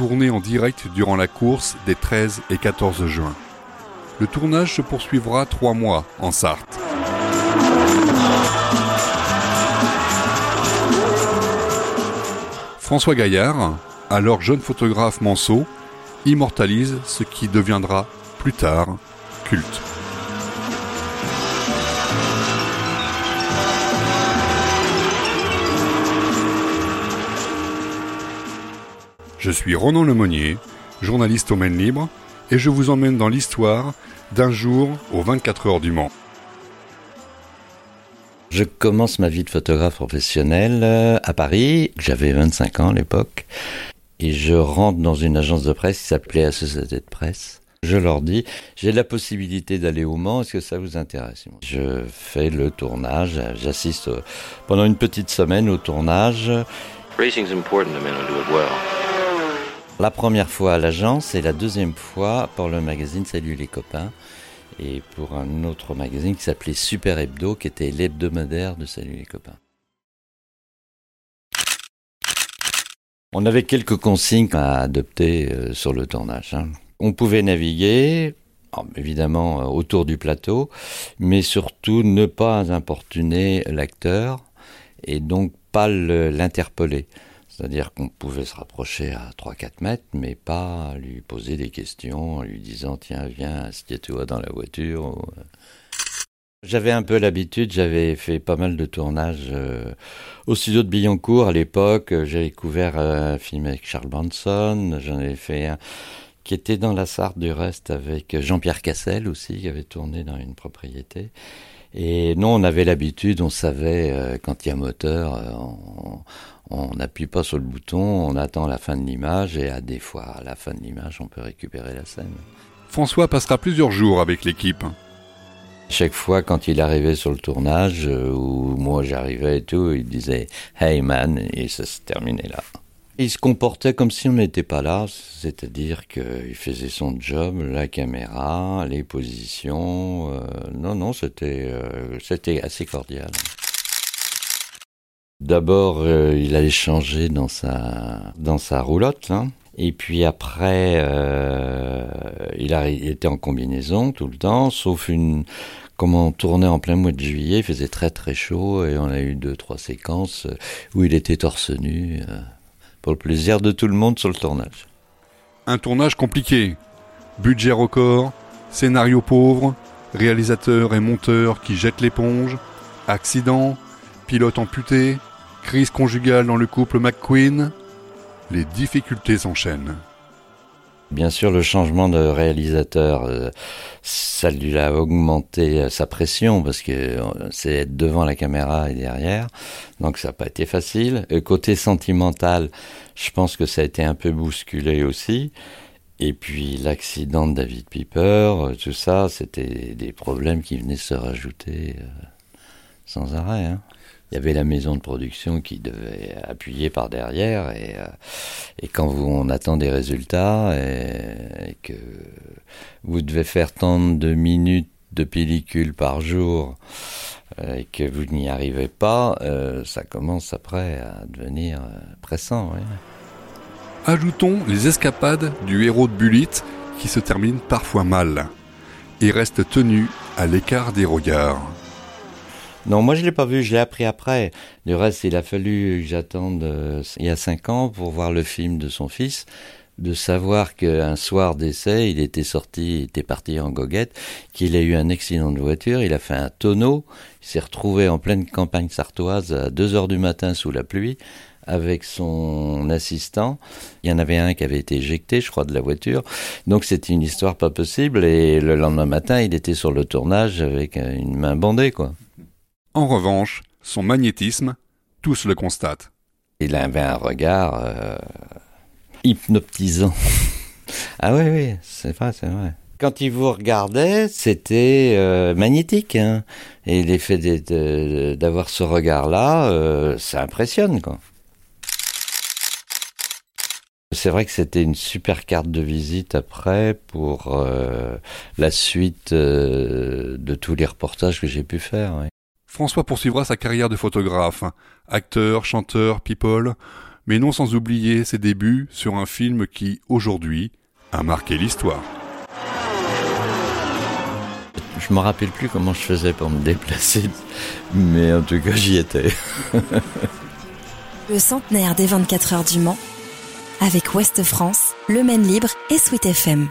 tourné en direct durant la course des 13 et 14 juin. Le tournage se poursuivra trois mois en Sarthe. François Gaillard, alors jeune photographe manceau, immortalise ce qui deviendra plus tard culte. Je suis Ronan Lemonnier, journaliste au Maine Libre, et je vous emmène dans l'histoire d'un jour aux 24 heures du Mans. Je commence ma vie de photographe professionnel euh, à Paris. J'avais 25 ans à l'époque. Et je rentre dans une agence de presse qui s'appelait Associated de Presse. Je leur dis, j'ai la possibilité d'aller au Mans, est-ce que ça vous intéresse? Je fais le tournage, j'assiste pendant une petite semaine au tournage. Racing's important men do it well. La première fois à l'agence et la deuxième fois pour le magazine Salut les copains et pour un autre magazine qui s'appelait Super Hebdo qui était l'hebdomadaire de Salut les copains. On avait quelques consignes à adopter euh, sur le tournage. Hein. On pouvait naviguer, évidemment euh, autour du plateau, mais surtout ne pas importuner l'acteur et donc pas l'interpeller. C'est-à-dire qu'on pouvait se rapprocher à 3-4 mètres, mais pas lui poser des questions en lui disant Tiens, viens, assieds-toi dans la voiture. Euh. J'avais un peu l'habitude, j'avais fait pas mal de tournages euh, au studio de Billancourt à l'époque. J'ai découvert un film avec Charles Bronson, j'en ai fait un qui était dans la Sarthe du reste avec Jean-Pierre Cassel aussi, qui avait tourné dans une propriété. Et non, on avait l'habitude, on savait euh, quand il y a moteur, on n'appuie pas sur le bouton, on attend la fin de l'image et à des fois à la fin de l'image on peut récupérer la scène. François passera plusieurs jours avec l'équipe. Chaque fois quand il arrivait sur le tournage, euh, ou moi j'arrivais et tout, il disait Hey man, et ça se terminait là. Il se comportait comme si on n'était pas là, c'est-à-dire qu'il faisait son job, la caméra, les positions. Euh, non, non, c'était euh, c'était assez cordial. D'abord, euh, il allait changer dans sa, dans sa roulotte. Hein. Et puis après, euh, il, était en combinaison tout le temps, sauf une... Comme on tournait en plein mois de juillet, il faisait très très chaud et on a eu deux, trois séquences où il était torse nu, euh, pour le plaisir de tout le monde sur le tournage. Un tournage compliqué. Budget record, scénario pauvre, réalisateur et monteur qui jettent l'éponge, accident, pilote amputé, Crise conjugale dans le couple McQueen, les difficultés s'enchaînent. Bien sûr, le changement de réalisateur, euh, ça lui a augmenté euh, sa pression parce que euh, c'est être devant la caméra et derrière, donc ça n'a pas été facile. côté sentimental, je pense que ça a été un peu bousculé aussi. Et puis l'accident de David Piper, tout ça, c'était des problèmes qui venaient se rajouter sans arrêt. Hein il y avait la maison de production qui devait appuyer par derrière et, euh, et quand vous, on attend des résultats et, que vous devez faire tant de minutes de pellicule par jour euh, et que vous n'y arrivez pas, euh, ça commence après à devenir pressant. Ajoutons les escapades du héros de Bullitt qui se terminent parfois mal et reste tenu à l'écart des regards. Non, moi je l'ai pas vu, je l'ai appris après. Du reste, il a fallu que j'attende euh, il y a cinq ans pour voir le film de son fils, de savoir qu'un soir d'essai, il était sorti, il était parti en goguette, qu'il a eu un accident de voiture, il a fait un tonneau, il s'est retrouvé en pleine campagne sartoise à 2 heures du matin sous la pluie avec son assistant. Il y en avait un qui avait été éjecté, je crois, de la voiture. Donc c'était une histoire pas possible. Et le lendemain matin, il était sur le tournage avec une main bandée, quoi. En revanche, son magnétisme, tous le constatent. Il avait un regard euh, hypnotisant. Ah oui, oui, c'est vrai, c'est vrai. Quand il vous regardait, c'était euh, magnétique. Hein. Et l'effet d'avoir ce regard-là, euh, ça impressionne. C'est vrai que c'était une super carte de visite après pour la suite de tous les reportages que j'ai pu faire. François poursuivra sa carrière de photographe, acteur, chanteur, people, mais non sans oublier ses débuts sur un film qui, aujourd'hui, a marqué l'histoire. Je me rappelle plus comment je faisais pour me déplacer, mais en tout cas j'y étais. Le centenaire des 24 heures du Mans, avec Ouest France, Le Maine Libre et Sweet FM.